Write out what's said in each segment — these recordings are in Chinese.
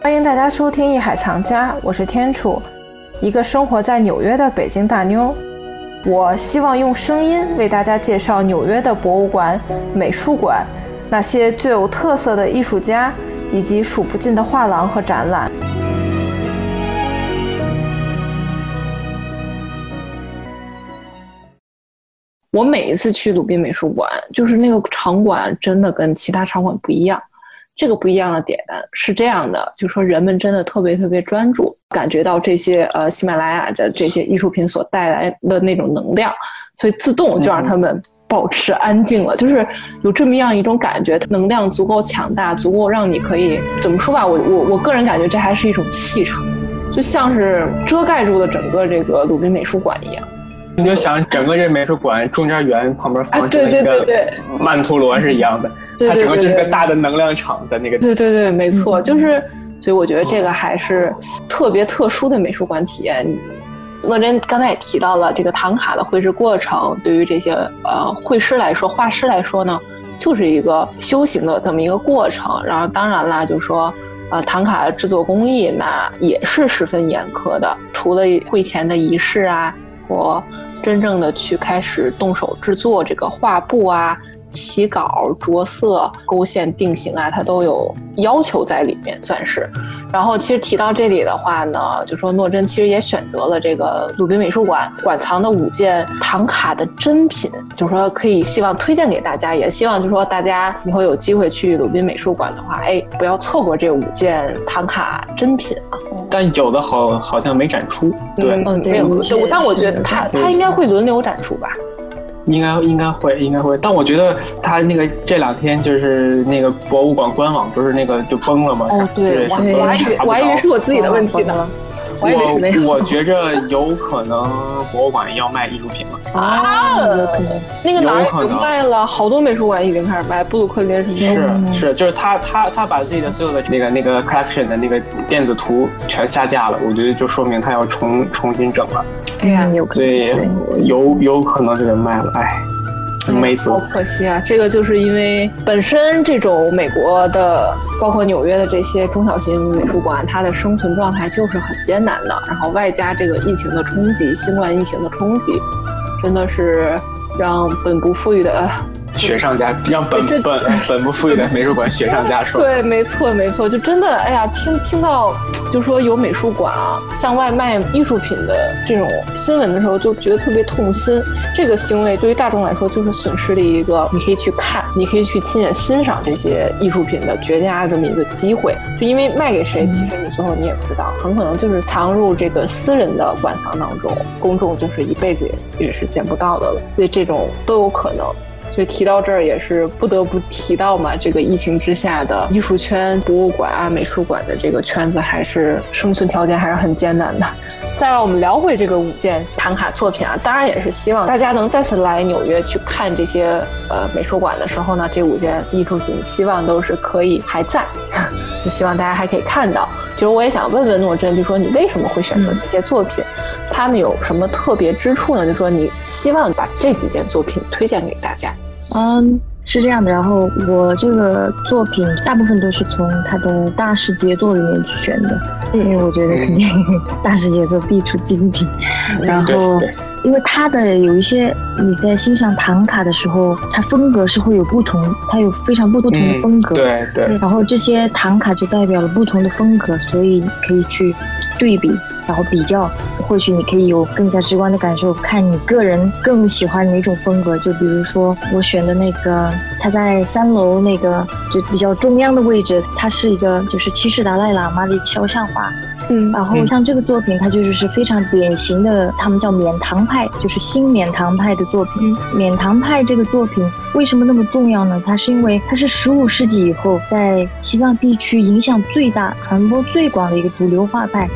欢迎大家收听《艺海藏家》，我是天楚，一个生活在纽约的北京大妞。我希望用声音为大家介绍纽约的博物馆、美术馆，那些最有特色的艺术家，以及数不尽的画廊和展览。我每一次去鲁宾美术馆，就是那个场馆真的跟其他场馆不一样。这个不一样的点是这样的，就说人们真的特别特别专注，感觉到这些呃喜马拉雅的这些艺术品所带来的那种能量，所以自动就让他们保持安静了。就是有这么样一种感觉，能量足够强大，足够让你可以怎么说吧？我我我个人感觉这还是一种气场，就像是遮盖住了整个这个鲁宾美术馆一样。你就想整个这美术馆中间圆旁边放着一个曼陀罗是一样的，它整个就是个大的能量场在那个。对对对，没错，就是所以我觉得这个还是特别特殊的美术馆体验。乐真刚才也提到了这个唐卡的绘制过程，对于这些呃绘师来说、画师来说呢，就是一个修行的这么一个过程。然后当然啦，就是说呃唐卡的制作工艺那也是十分严苛的，除了会前的仪式啊我。真正的去开始动手制作这个画布啊。起稿、着色、勾线、定型啊，它都有要求在里面，算是。然后其实提到这里的话呢，就说诺真其实也选择了这个鲁宾美术馆馆藏的五件唐卡的珍品，就是说可以希望推荐给大家，也希望就是说大家以后有机会去鲁宾美术馆的话，哎，不要错过这五件唐卡珍品啊。但有的好好像没展出，对，嗯，没有。但我觉得它它应该会轮流展出吧。应该应该会应该会，但我觉得他那个这两天就是那个博物馆官网不是那个就崩了吗？哦，对，我还以为我还以为是我自己的问题呢。我我觉着有可能博物馆要卖艺术品了啊！那个哪儿已经卖了，好多美术馆已经开始卖布鲁克林什么是是，就是他他他把自己的所有的那个那个 collection 的那个电子图全下架了，我觉得就说明他要重重新整了。哎呀，所以有有可能是得卖了，哎。好可惜啊！这个就是因为本身这种美国的，包括纽约的这些中小型美术馆，它的生存状态就是很艰难的。然后外加这个疫情的冲击，新冠疫情的冲击，真的是让本不富裕的。雪上加让本本本不富裕的美术馆雪上加霜。对，没错没错，就真的哎呀，听听到就说有美术馆啊向外卖艺术品的这种新闻的时候，就觉得特别痛心。这个行为对于大众来说就是损失了一个你可以去看、你可以去亲眼欣赏这些艺术品的绝佳的这么一个机会。就因为卖给谁，其实你最后你也不知道，很可能就是藏入这个私人的馆藏当中，公众就是一辈子也也是见不到的了。所以这种都有可能。所以提到这儿也是不得不提到嘛，这个疫情之下的艺术圈、博物馆啊、美术馆的这个圈子还是生存条件还是很艰难的。再让我们聊回这个五件唐卡作品啊，当然也是希望大家能再次来纽约去看这些呃美术馆的时候呢，这五件艺术品希望都是可以还在，就希望大家还可以看到。就是我也想问问诺真，就说你为什么会选择这些作品？他们有什么特别之处呢？就说你希望把这几件作品推荐给大家。嗯，是这样的。然后我这个作品大部分都是从他的大师杰作里面选的，因为我觉得肯定 大师杰作必出精品。然后，因为他的有一些你在欣赏唐卡的时候，它风格是会有不同，它有非常不同的风格。对对。然后这些唐卡就代表了不同的风格，所以可以去对比。然后比较，或许你可以有更加直观的感受，看你个人更喜欢哪种风格。就比如说我选的那个，它在三楼那个就比较中央的位置，它是一个就是七世达赖喇嘛的一个肖像画。嗯，然后像这个作品，它就是是非常典型的，他们叫缅唐派，就是新缅唐派的作品。缅唐派这个作品为什么那么重要呢？它是因为它是十五世纪以后在西藏地区影响最大、传播最广的一个主流画派。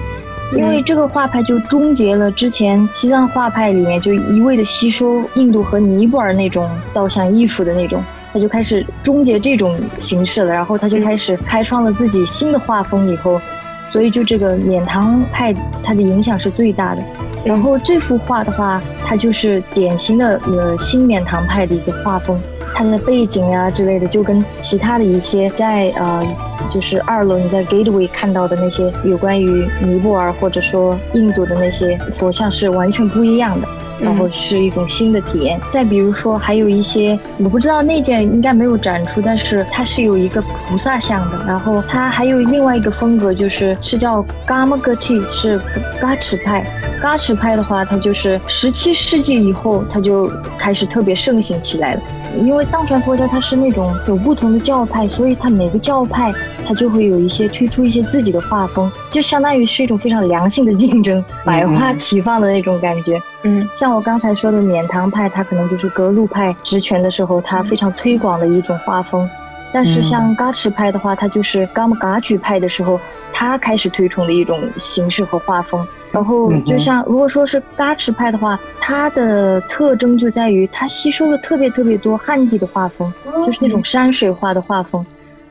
因为这个画派就终结了之前西藏画派里面就一味的吸收印度和尼泊尔那种造像艺术的那种，他就开始终结这种形式了，然后他就开始开创了自己新的画风以后，所以就这个冕唐派它的影响是最大的。然后这幅画的话，它就是典型的呃新冕唐派的一个画风。它的背景啊之类的，就跟其他的一些在呃，就是二楼你在 Gateway 看到的那些有关于尼泊尔或者说印度的那些佛像是完全不一样的。然后是一种新的体验。再比如说，还有一些我不知道那件应该没有展出，但是它是有一个菩萨像的。然后它还有另外一个风格，就是是叫 Gamagati，是嘎尺派。嘎尺派的话，它就是十七世纪以后，它就开始特别盛行起来了。因为藏传佛教它是那种有不同的教派，所以它每个教派它就会有一些推出一些自己的画风，就相当于是一种非常良性的竞争，百花齐放的那种感觉。嗯，像我刚才说的缅唐派，它可能就是格鲁派职权的时候，它非常推广的一种画风。但是像嘎赤派的话，它就是噶木噶举派的时候，它开始推崇的一种形式和画风。然后就像如果说是嘎赤派的话，它的特征就在于它吸收了特别特别多汉地的画风，就是那种山水画的画风。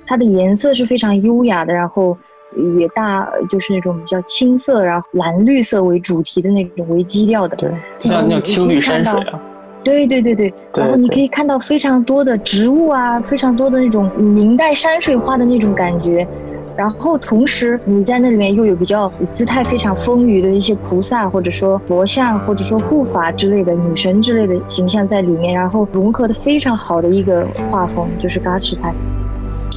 它的颜色是非常优雅的，然后也大就是那种比较青色，然后蓝绿色为主题的那种为基调的。对，像那种青绿山水啊。对对对对，然后你可以看到非常多的植物啊，非常多的那种明代山水画的那种感觉，然后同时你在那里面又有比较姿态非常丰腴的一些菩萨或者说佛像或者说护法之类的女神之类的形象在里面，然后融合的非常好的一个画风就是嘎赤派。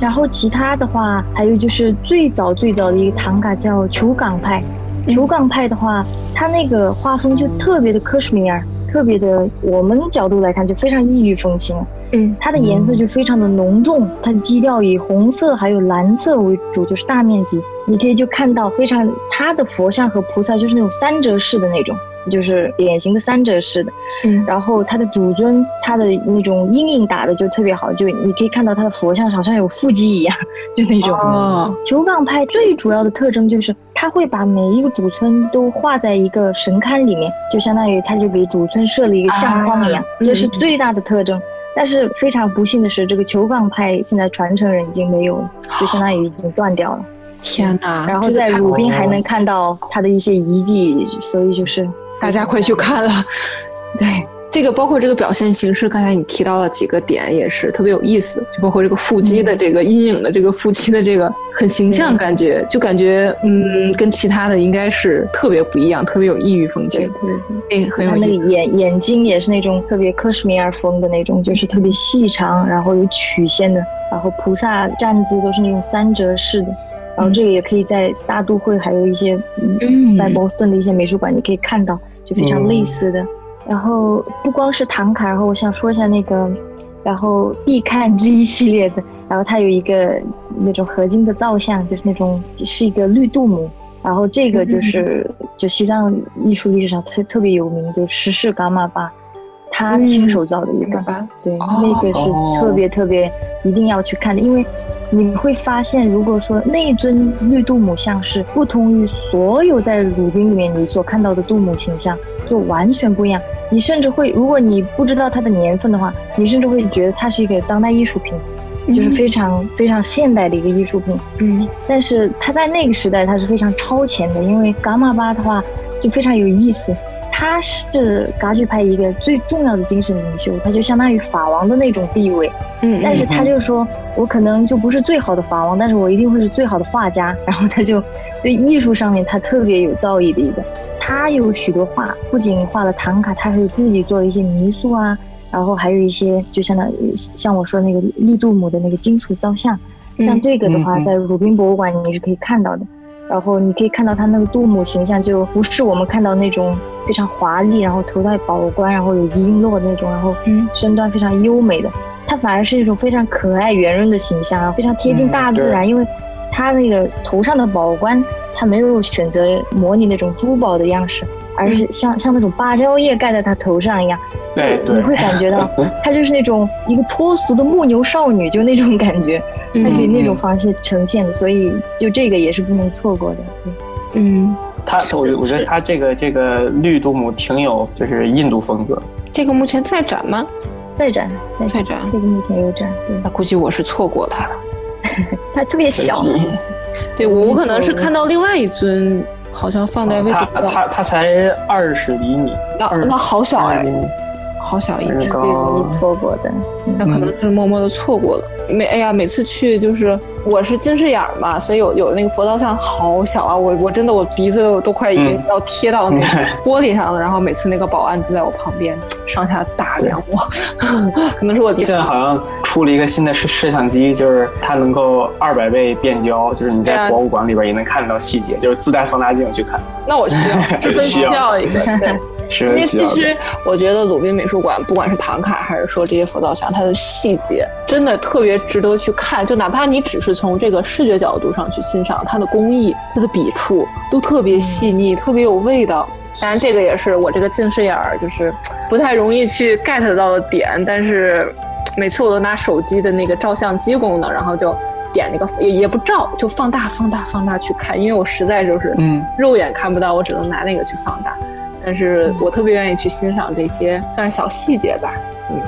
然后其他的话还有就是最早最早的一个唐卡叫球港派，球港派的话，它那个画风就特别的克什米尔。特别的，我们角度来看就非常异域风情。嗯，它的颜色就非常的浓重，它的基调以红色还有蓝色为主，就是大面积。你可以就看到非常它的佛像和菩萨就是那种三折式的那种。就是典型的三折式的，嗯，然后它的主尊，它的那种阴影打的就特别好，就你可以看到它的佛像好像有腹肌一样，就那种。哦。球港派最主要的特征就是，它会把每一个主村都画在一个神龛里面，就相当于它就给主村设了一个相框一样，这是最大的特征。但是非常不幸的是，这个球棒派现在传承人已经没有了，就相当于已经断掉了。天哪！然后在鲁滨还能看到他的一些遗迹，所以就是。大家快去看了，对这个包括这个表现形式，刚才你提到了几个点也是特别有意思，就包括这个腹肌的这个阴影的这个腹肌的这个很形象，感觉就感觉嗯，跟其他的应该是特别不一样，特别有异域风情，对对，很有那个眼眼睛也是那种特别克什米尔风的那种，就是特别细长，然后有曲线的，然后菩萨站姿都是那种三折式的。然后这个也可以在大都会，还有一些在波士顿的一些美术馆，你可以看到，就非常类似的。然后不光是唐卡，然后我想说一下那个，然后必看之一系列的，然后它有一个那种合金的造像，就是那种是一个绿度母，然后这个就是就西藏艺术历史上特特别有名，就十世伽玛巴，他亲手造的一个，对，那个是特别特别一定要去看的，因为。你会发现，如果说那一尊绿度母像是不同于所有在鲁滨里面你所看到的度母形象，就完全不一样。你甚至会，如果你不知道它的年份的话，你甚至会觉得它是一个当代艺术品，就是非常非常现代的一个艺术品。嗯，但是它在那个时代它是非常超前的，因为伽马巴的话就非常有意思。他是噶举派一个最重要的精神领袖，他就相当于法王的那种地位。嗯，但是他就说，我可能就不是最好的法王，但是我一定会是最好的画家。然后他就对艺术上面他特别有造诣的一个。他有许多画，不仅画了唐卡，他还有自己做的一些泥塑啊，然后还有一些就相当于像我说那个绿度母的那个金属造像，像这个的话，在鲁宾博物馆你是可以看到的。然后你可以看到他那个杜母形象，就不是我们看到那种非常华丽，然后头戴宝冠，然后有璎珞的那种，然后身段非常优美的，他反而是一种非常可爱圆润的形象啊，非常贴近大自然，因为它那个头上的宝冠，它没有选择模拟那种珠宝的样式。而是 像像那种芭蕉叶盖在它头上一样，对，你会感觉到 它就是那种一个脱俗的木牛少女，就那种感觉，它是以那种方式呈现的，所以就这个也是不能错过的。对，嗯，它我我觉得它这个这个绿度母挺有就是印度风格。这个目前在展吗？在展，再展。这个目前有展。对，那估计我是错过它了。它特别小。对我我可能是看到另外一尊。好像放在位置他他他才二十厘米，那那好小哎，好小一只，那个最容易错过的。那可能是默默的错过了。每哎呀，每次去就是我是近视眼儿嘛，所以有有那个佛造像好小啊，我我真的我鼻子都都快已经嗯。要贴到那个 玻璃上了。然后每次那个保安就在我旁边上下打量我，可能是我第现在好像出了一个新的摄摄像机，就是它能够二百倍变焦，就是你在博物馆里边也能看到细节，就是自带放大镜去看，那我需要 十分需要一个对。是因为其。实我觉得鲁宾美术馆，不管是唐卡还是说这些佛造像，它的细节真的特别值得去看。就哪怕你只是从这个视觉角度上去欣赏它的工艺、它的笔触，都特别细腻，特别有味道。当然，这个也是我这个近视眼儿就是不太容易去 get 到的点。但是每次我都拿手机的那个照相机功能，然后就点那个也也不照，就放大、放大、放大去看，因为我实在就是嗯，肉眼看不到，我只能拿那个去放大。但是我特别愿意去欣赏这些算是小细节吧。嗯。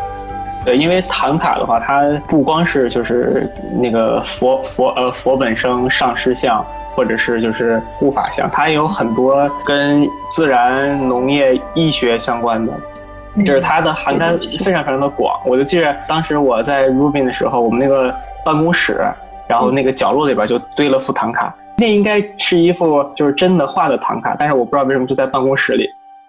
对，因为唐卡的话，它不光是就是那个佛佛呃佛本生上师像，或者是就是护法像，它也有很多跟自然、农业、医学相关的。就是它的涵盖非常非常的广，我就记得当时我在 Rubin 的时候，我们那个办公室，然后那个角落里边就堆了幅唐卡，那应该是一幅就是真的画的唐卡，但是我不知道为什么就在办公室里，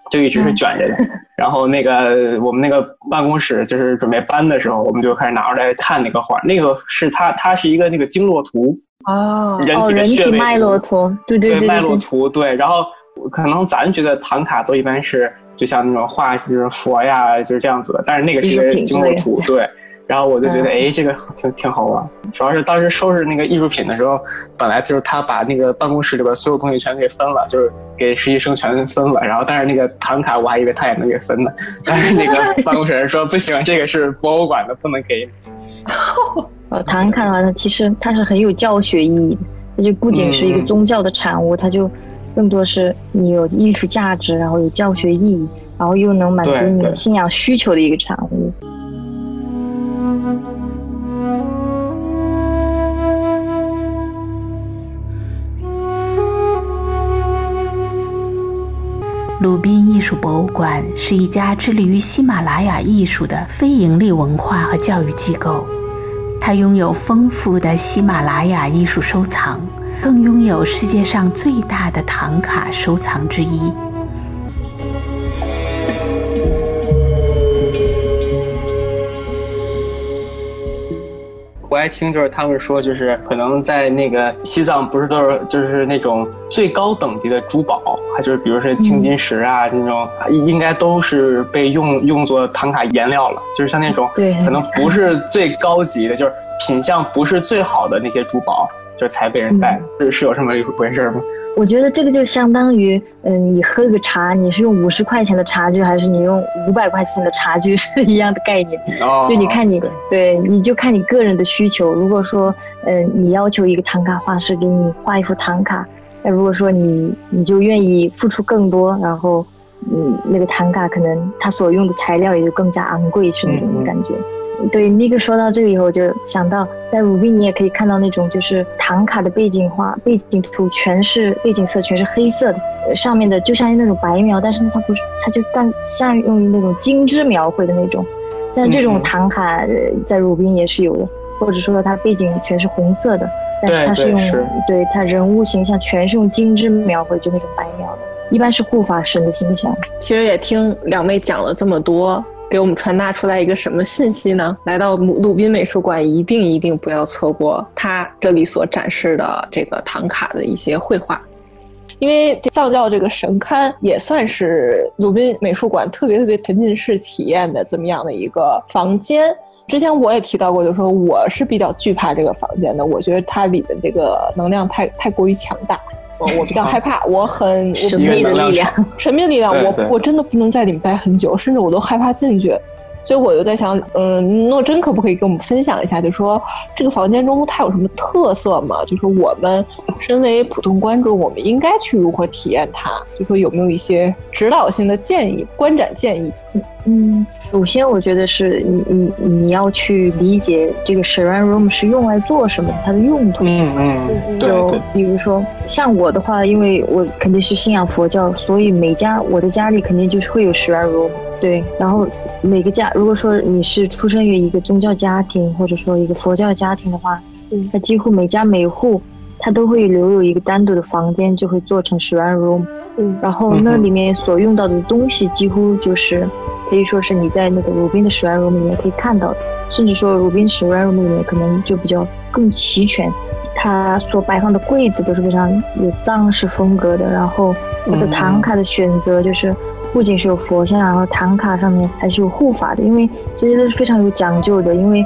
就一直是卷着的。然后那个我们那个办公室就是准备搬的时候，我们就开始拿出来看那个画，那个是它它是一个那个经络图，哦哦，人体的穴位体脉络图，对对对脉络，图，对。然后可能咱觉得唐卡都一般是就像那种画就是佛呀，就是这样子的，但是那个是经络图，对。然后我就觉得，嗯哎，这个挺挺好玩。主要是当时收拾那个艺术品的时候，本来就是他把那个办公室里边所有东西全给分了，就是给实习生全分了。然后，但是那个唐卡我还以为他也能给分呢，但是那个办公室人说不行，这个是博物馆的，不能给 唐卡的话，它其实它是很有教学意义的，它就不仅是一个嗯宗教的产物，它就更多是你有艺术价值，然后有教学意义，然后又能满足你信仰需求的一个产物。鲁宾艺术博物馆是一家致力于喜马拉雅艺术的非营利文化和教育机构，它拥有丰富的喜马拉雅艺术收藏，更拥有世界上最大的唐卡收藏之一。我爱听就是他们说，就是可能在那个西藏不是都是就是那种最高等级的珠宝，还就是比如说青金石啊、那种，应该都是被用用作唐卡颜料了。就是像那种对可能不是最高级的，就是品相不是最好的那些珠宝，就才被人带，是是有这么一回事吗？我觉得这个就相当于，嗯，你喝个茶，你是用五十块钱的茶具，还是你用五百块钱的茶具是一样的概念。哦，就你看你对对，你就看你个人的需求。如果说，嗯，你要求一个唐卡画师给你画一幅唐卡，那如果说你你就愿意付出更多，然后，嗯，那个唐卡可能它所用的材料也就更加昂贵，是那种感觉。对，那个说到这个以后，我就想到在鲁宾你也可以看到那种就是唐卡的背景画，背景图全是背景色全是黑色的，呃上面的就像那种白描，但是它不是，它就更像用那种精致描绘的那种。像这种唐卡，呃在鲁宾也是有的，或者说它背景全是红色的，但是它是用对是对它人物形象全是用精致描绘，就那种白描的，一般是护法神的形象。其实也听两位讲了这么多，给我们传达出来一个什么信息呢？来到鲁鲁宾美术馆，一定一定不要错过它这里所展示的这个唐卡的一些绘画。因为藏教这个神龛也算是鲁宾美术馆特别特别沉浸式体验的这么样的一个房间。之前我也提到过，就说我是比较惧怕这个房间的，我觉得它里的这个能量太太过于强大，我我比较害怕，我很我神秘的力量，神秘的力量，我我真的不能在里面待很久，甚至我都害怕进去。所以我就在想，嗯，诺真可不可以跟我们分享一下，就说这个房间中它有什么特色吗？就说我们身为普通观众，我们应该去如何体验它？就说有没有一些指导性的建议、观展建议？嗯，首先我觉得是你你你要去理解这个 Shrine Room 是用来做什么，它的用途。嗯嗯，对就对，比如说像我的话，因为我肯定是信仰佛教，所以每家我的家里肯定就是会有 Shrine Room。对，然后每个家，如果说你是出生于一个宗教家庭，或者说一个佛教家庭的话，嗯那几乎每家每户它都会留有一个单独的房间，就会做成 Shrine Room。嗯然后那里面所用到的东西几乎就是可以说是你在那个鲁宾的 Shrine Room 里面可以看到的，甚至说鲁宾 Shrine Room 里面可能就比较更齐全。它所摆放的柜子都是非常有藏式风格的，然后它的嗯唐卡的选择就是不仅是有佛像，然后唐卡上面还是有护法的，因为这些都是非常有讲究的。因为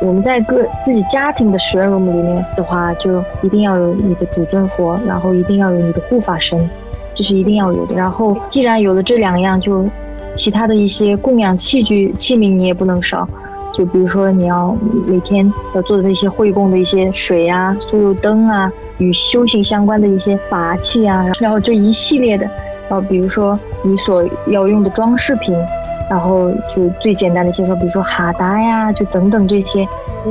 我们在个自己家庭的 share Room 里面的话，就一定要有你的主尊佛，然后一定要有你的护法神，这是一定要有的。然后既然有了这两样，就其他的一些供养器具器皿你也不能少。就比如说你要每天要做的那些会供的一些水啊、酥油灯啊，与修行相关的一些法器啊，然后这一系列的，然后比如说你所要用的装饰品，然后就最简单的一些说，比如说哈达呀，就等等这些，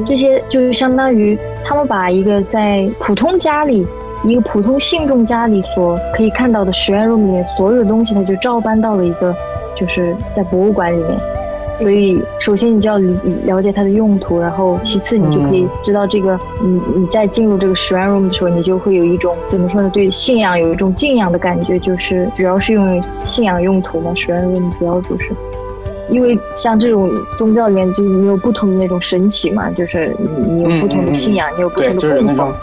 这些就相当于他们把一个在普通家里。一个普通信众家里所可以看到的实验 room 里面所有的东西，它就照搬到了一个，就是在博物馆里面。所以，首先你就要了解它的用途，然后其次你就可以知道这个，你你在进入这个 shrine room 的时候，你就会有一种怎么说呢？对信仰有一种敬仰的感觉，就是主要是用于信仰用途嘛。shrine room 主要就是，因为像这种宗教里面，就是你有不同的那种神奇嘛，就是你你有不同的信仰，你有不，同的供奉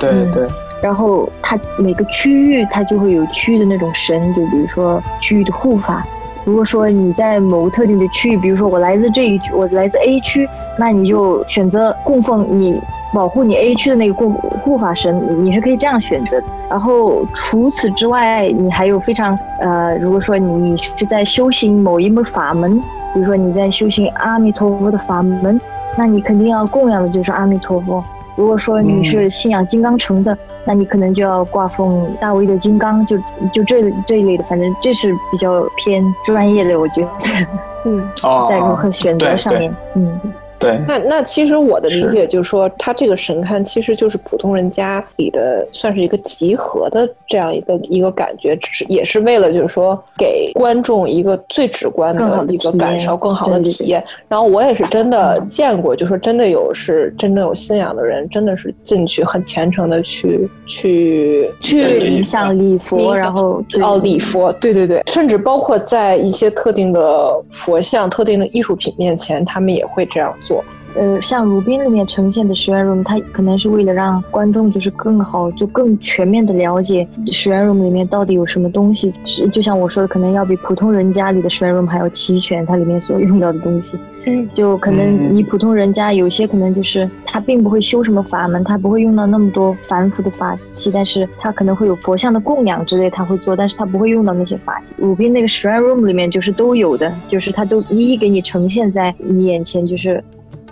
对嗯对，然后它每个区域它就会有区域的那种神，就比如说区域的护法。如果说你在某个特定的区域，比如说我来自这一区，我来自 A 区，那你就选择供奉你保护你 A 区的那个护护法神，你是可以这样选择的。然后除此之外，你还有非常呃，如果说你是在修行某一门法门，比如说你在修行阿弥陀佛的法门，那你肯定要供养的就是阿弥陀佛。如果说你是信仰金刚城的，那你可能就要挂奉大威的金刚，就就这这一类的，反正这是比较偏专业的，我觉得 嗯，哦，在如何选择上面，嗯，对，那那其实我的理解就是说，他这个神龛其实就是普通人家里的，算是一个集合的这样一个一个感觉，只是也是为了就是说给观众一个最直观的一个感受，更好的体验。然后我也是真的见过，就说真的有是真正有信仰的人，真的是进去很虔诚的去去去对冥想礼佛，然后哦，礼佛，对对对，甚至包括在一些特定的佛像、特定的艺术品面前，他们也会这样做。呃，像鲁宾里面呈现的实验 room，它可能是为了让观众就是更好，就更全面的了解实验 room 里面到底有什么东西。是就像我说的，可能要比普通人家里的实验 room 还要齐全，它里面所用到的东西。嗯，就可能你普通人家有些可能就是他并不会修什么法门，他不会用到那么多繁复的法器，但是他可能会有佛像的供养之类，他会做，但是他不会用到那些法器。鲁宾那个 shrine room 里面就是都有的，就是他都一一给你呈现在你眼前，就是。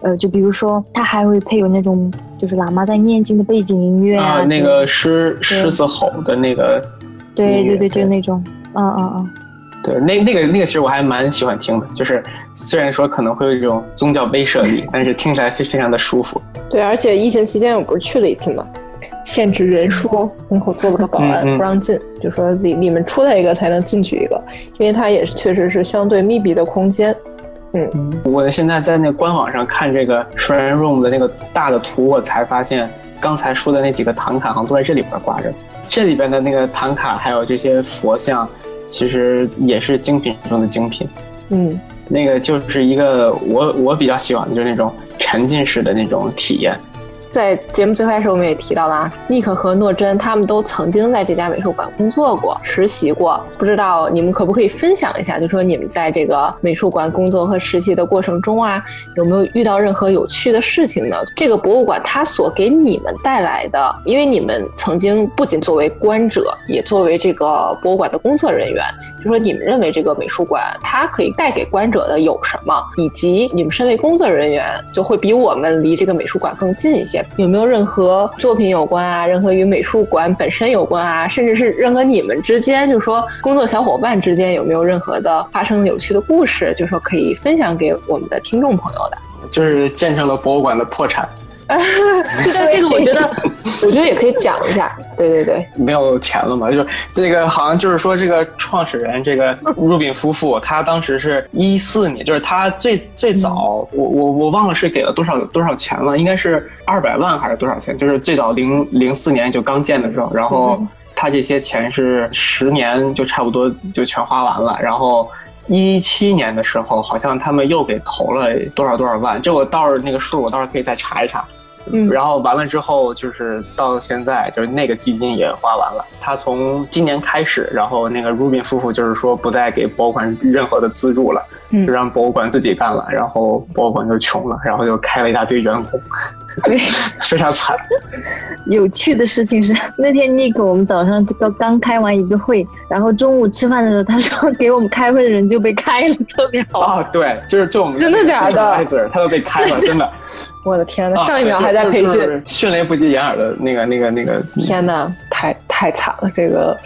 呃，就比如说，它还会配有那种就是喇嘛在念经的背景音乐啊，那个狮狮子吼的那个，对对对，就那种，嗯嗯嗯，对，那那个那个其实我还蛮喜欢听的，就是虽然说可能会有一种宗教威慑力，但是听起来非非常的舒服。对，而且疫情期间我不是去了一次嘛，限制人数，门口做了个保安，嗯嗯不让进，就说里里面出来一个才能进去一个，因为它也确实是相对密闭的空间。我现在在那个官网上看这个 Shrine Room 的那个大的图，我才发现刚才说的那几个唐卡好像都在这里边挂着。这里边的那个唐卡还有这些佛像，其实也是精品中的精品。嗯，那个就是一个我我比较喜欢的，就是那种沉浸式的那种体验。在节目最开始我们也提到了啊，尼克和诺真他们都曾经在这家美术馆工作过、实习过，不知道你们可不可以分享一下，就说你们在这个美术馆工作和实习的过程中啊，有没有遇到任何有趣的事情呢？这个博物馆它所给你们带来的，因为你们曾经不仅作为观者，也作为这个博物馆的工作人员，就说你们认为这个美术馆它可以带给观者的有什么，以及你们身为工作人员就会比我们离这个美术馆更近一些，有没有任何作品有关啊，任何与美术馆本身有关啊，甚至是任何你们之间，就是说工作小伙伴之间有没有任何的发生有趣的故事，就说可以分享给我们的听众朋友的。就是见证了博物馆的破产，对，这个我觉得，我觉得也可以讲一下。对对对，没有钱了嘛？就是这个好像就是说，这个创始人这个入禀夫妇，他当时是一四年，就是他最最早，我我我忘了是给了多少多少钱了，应该是二百万还是多少钱？就是最早零零四年就刚建的时候，然后他这些钱是十年就差不多就全花完了，然后。一七年的时候，好像他们又给投了多少多少万，这我倒是那个数，我倒是可以再查一查。嗯，然后完了之后，就是到现在，就是那个基金也花完了。他从今年开始，然后那个 Rubin 夫妇就是说不再给博物馆任何的资助了，就让博物馆自己干了。然后博物馆就穷了，然后就开了一大堆员工。对，非常惨。有趣的事情是，那天 Nick 我们早上刚刚开完一个会，然后中午吃饭的时候，他说给我们开会的人就被开了，特别好。啊，对，就是这种真的假的？他都被开了，真的。我的天呐，上一秒还在培训，迅雷不及掩耳的那个、那个、那个。天呐，太太惨了，这个。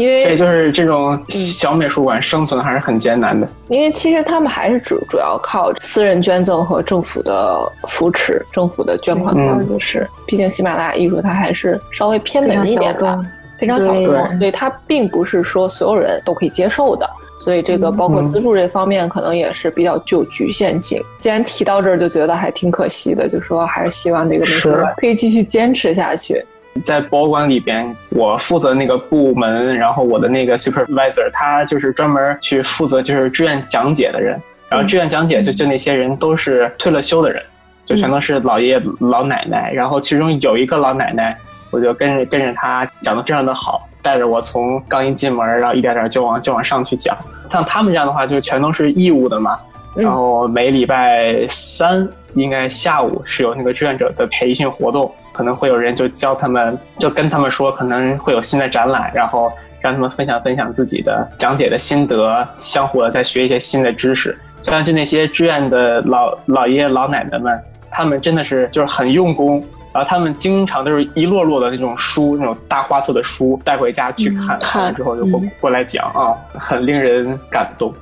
因为所以就是这种小美术馆生存还是很艰难的。因为其实他们还是主主要靠私人捐赠和政府的扶持，政府的捐款方式。毕竟喜马拉雅艺术它还是稍微偏门一点吧，非常小众，所以它并不是说所有人都可以接受的。所以这个包括资助这方面，可能也是比较具有局限性。既然提到这儿，就觉得还挺可惜的，就说还是希望这个美术馆可以继续坚持下去。在博物馆里边，我负责那个部门，然后我的那个 supervisor，他就是专门去负责就是志愿讲解的人。然后志愿讲解就就那些人都是退了休的人，就全都是老爷爷老奶奶。然后其中有一个老奶奶，我就跟着跟着他讲的非常的好，带着我从刚一进门，然后一点点就往就往上去讲。像他们这样的话，就全都是义务的嘛。然后每礼拜三应该下午是有那个志愿者的培训活动。可能会有人就教他们，就跟他们说可能会有新的展览，然后让他们分享分享自己的讲解的心得，相互的再学一些新的知识。像就那些志愿的老老爷爷老奶奶们，他们真的是就是很用功，然后他们经常都是一摞摞的那种书，那种大花色的书带回家去看，看完之后就过过来讲啊，很令人感动。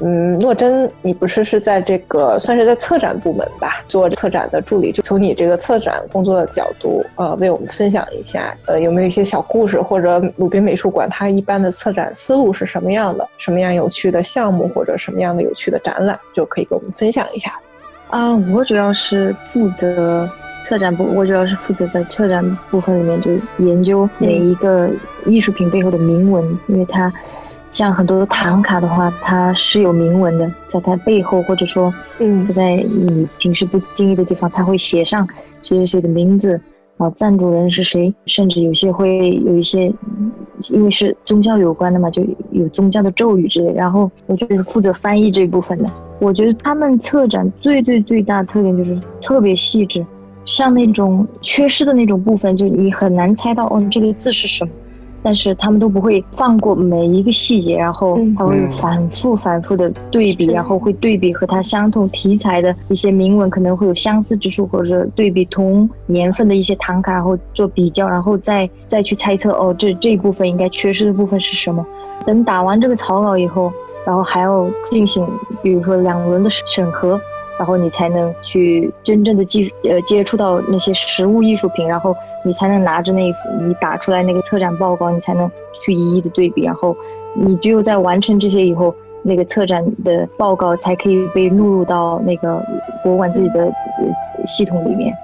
嗯，诺真，你不是是在这个算是在策展部门吧，做策展的助理？就从你这个策展工作的角度，呃，为我们分享一下，呃，有没有一些小故事，或者鲁宾美术馆它一般的策展思路是什么样的？什么样有趣的项目，或者什么样的有趣的展览，就可以给我们分享一下。啊，我主要是负责策展部，我主要是负责在策展部分里面就研究每一个艺术品背后的铭文，因为它。像很多唐卡的话，它是有铭文的，在它背后，或者说，嗯，在你平时不经意的地方，它会写上谁谁谁的名字，啊，赞助人是谁，甚至有些会有一些，因为是宗教有关的嘛，就有宗教的咒语之类。然后我就是负责翻译这一部分的。我觉得他们策展最最最大的特点就是特别细致，像那种缺失的那种部分，就你很难猜到哦，这个字是什么。但是他们都不会放过每一个细节，然后他会反复反复的对比，然后会对比和他相同题材的一些铭文可能会有相似之处，或者对比同年份的一些唐卡，然后做比较，然后再再去猜测哦，这这一部分应该缺失的部分是什么。等打完这个草稿以后，然后还要进行，比如说两轮的审核。然后你才能去真正的接呃接触到那些实物艺术品，然后你才能拿着那你打出来那个策展报告，你才能去一一的对比。然后你只有在完成这些以后，那个策展的报告才可以被录入到那个博物馆自己的系统里面。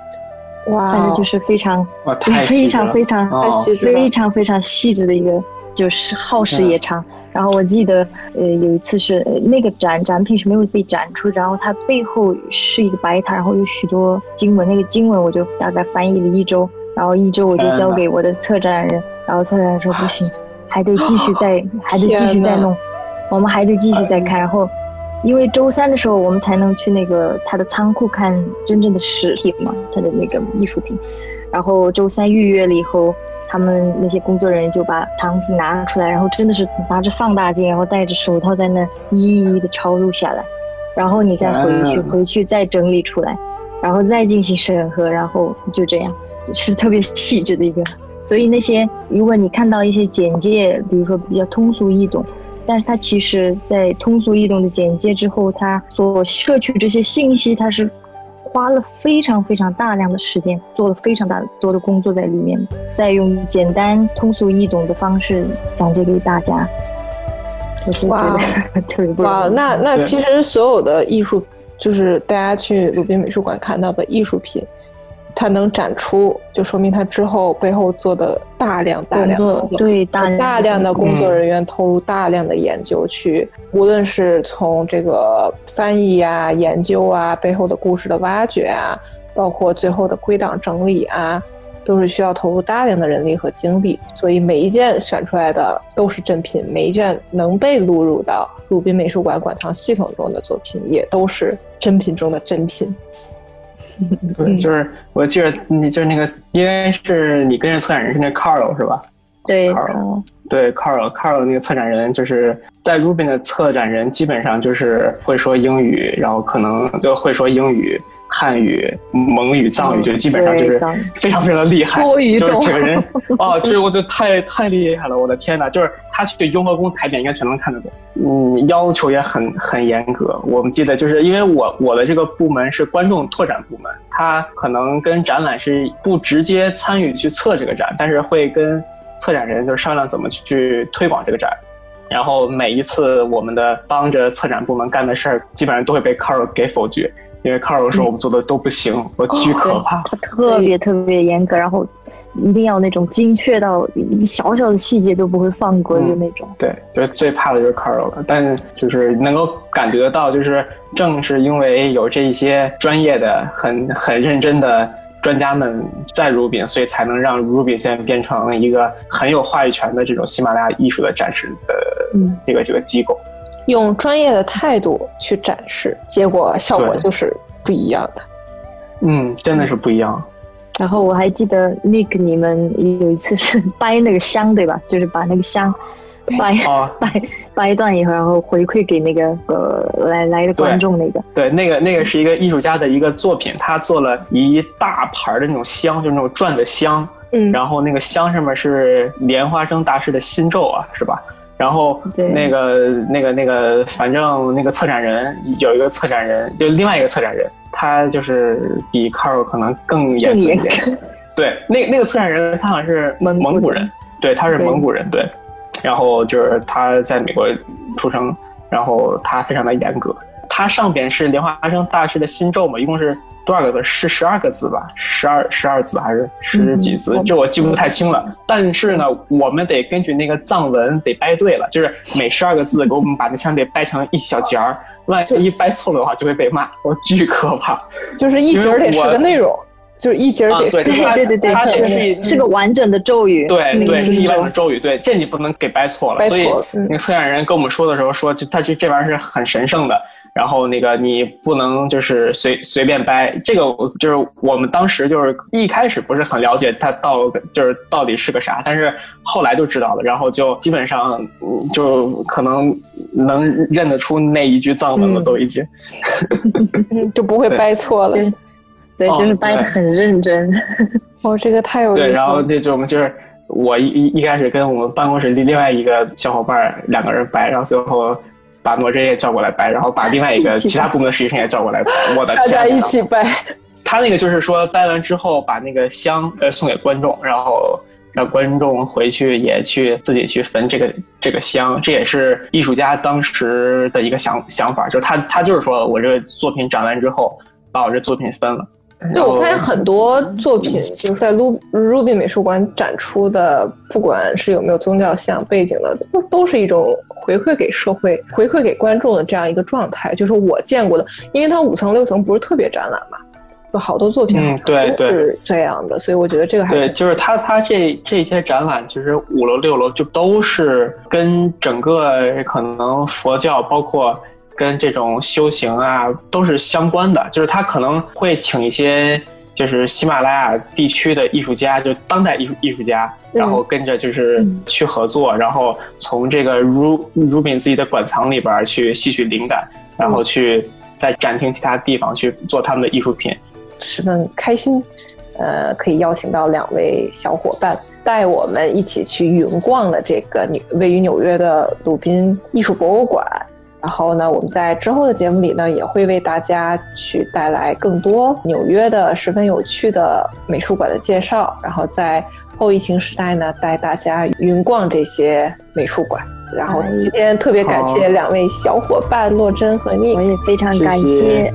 哇，反正就是非常非常非常非常非常细致的一个，就是耗时也长。然后我记得，呃，有一次是那个展展品是没有被展出，然后它背后是一个白塔，然后有许多经文，那个经文我就大概翻译了一周，然后一周我就交给我的策展人，然后策展人说不行，还得继续再，还得继续再弄，我们还得继续再看，然后，因为周三的时候我们才能去那个他的仓库看真正的实体嘛，他的那个艺术品，然后周三预约了以后。他们那些工作人员就把藏品拿出来，然后真的是拿着放大镜，然后戴着手套在那一一的抄录下来，然后你再回去，回去再整理出来，然后再进行审核，然后就这样，是特别细致的一个。所以那些如果你看到一些简介，比如说比较通俗易懂，但是它其实在通俗易懂的简介之后，它所摄取这些信息，它是花了非常非常大量的时间，做了非常大多的工作在里面，再用简单通俗易懂的方式讲解给大家，我就觉得 特别不容易。哇，那那其实所有的艺术，就是大家去鲁宾美术馆看到的艺术品，它能展出，就说明它之后背后做的大量大量工作，对大量大量的工作嗯人员投入大量的研究去，无论是从这个翻译啊、研究啊、背后的故事的挖掘啊，包括最后的归档整理啊，都是需要投入大量的人力和精力。所以每一件选出来的都是珍品，每一件能被录入到鲁宾美术馆馆藏系统中的作品，也都是珍品中的珍品。对，就是我记得你就是那个，因为是你跟着策展人是那 Carl 是吧？对，Carl。嗯对，Carl，Carl 那个策展人就是在 Rubin 的策展人，基本上就是会说英语，然后可能就会说英语、汉语、蒙语、藏语，就基本上就是非常非常的厉害，多语种就是整个人 哦，这我就太太厉害了，我的天呐，就是他去雍和宫台点应该全能看得懂，嗯，要求也很很严格。我们记得就是因为我我的这个部门是观众拓展部门，他可能跟展览是不直接参与去策这个展，但是会跟策展人就是商量怎么去推广这个展。然后每一次我们的帮着策展部门干的事儿，基本上都会被 Carl 给否决，因为 Carl 说我们做的都不行，我巨可怕。他特别特别严格，然后一定要那种精确到小小的细节都不会放过的嗯那种。对，就是最怕的就是 Carl 了，但就是能够感觉得到，就是正是因为有这一些专业的、很很认真的专家们在 Rubin，所以才能让 Rubin 现在变成一个很有话语权的这种喜马拉雅艺术的展示的嗯，这个这个机构。用专业的态度去展示，结果效果就是不一样的。嗯，真的是不一样。然后我还记得 Nick 你们有一次是 掰那个香对吧？就是把那个香掰哦，掰 掰断以后，然后回馈给那个呃来来的观众那个。对，那个那个是一个艺术家的一个作品，他做了一大盘的那种香，就是那种转的香，嗯，然后那个香上面是莲花生大师的心咒啊，是吧？然后对那个那个那个，反正那个策展人有一个策展人，就另外一个策展人，他就是比 Carl 可能更严格一点。对，那那个策展人他好像是蒙古蒙古人，对，他是蒙古人，对。然后就是他在美国出生，然后他非常的严格。他上边是莲花生大师的心咒嘛，一共是多少个字？是十二个字吧？十二十二字还是十几字？嗯这我记不太清了。但是呢，我们得根据那个藏文得掰对了，就是每十二个字给我们把那香得掰成一小节儿，万一掰错了的话就会被骂，我巨可怕。就是一节儿得是个内容，就是一节儿得啊对对对对它对，是是个完整的咒语。对对，那个是一咒万种咒语，对，这你不能给掰错了。掰所以嗯那个策展人跟我们说的时候说，就他这这玩意儿是很神圣的，然后那个你不能就是随随便掰。这个我就是我们当时就是一开始不是很了解它到就是到底是个啥，但是后来就知道了，然后就基本上嗯就可能能认得出那一句藏文了，嗯都已经。嗯就不会掰错了。对对，哦就是掰的很认真。哦，这个太有意思对，了。然后那就我们就是我一一一开始跟我们办公室另另外一个小伙伴两个人掰，然后最后把罗真也叫过来掰，然后把另外一个 其他部门的实习生也叫过来掰。我的大家！一起掰，他那个就是说掰完之后把那个香呃送给观众，然后让观众回去也去自己去焚这个这个香，这也是艺术家当时的一个想想法，就是他他就是说我这个作品展完之后把我这作品分了。对，我发现很多作品就是 Ruby 美术馆展出的，不管是有没有宗教像背景的，都都是一种回馈给社会、回馈给观众的这样一个状态。就是我见过的，因为它五层六层不是特别展览嘛，就好多作品都是这样的，所以我觉得这个还对，就是他他这这些展览，其实五楼六楼就都是跟整个可能佛教，包括跟这种修行啊，都是相关的。就是他可能会请一些就是喜马拉雅地区的艺术家，就当代艺术艺术家，然后跟着就是去合作，然后从这个 Ru Rubin 自己的馆藏里边去吸取灵感，然后去在展厅其他地方去做他们的艺术品。十分开心，呃，可以邀请到两位小伙伴带我们一起去云逛了这个纽位于纽约的鲁宾艺术博物馆。然后呢，我们在之后的节目里呢，也会为大家去带来更多纽约的十分有趣的美术馆的介绍。然后在后疫情时代呢，带大家云逛这些美术馆。然后今天特别感谢两位小伙伴洛珍和你，我也非常感谢谢谢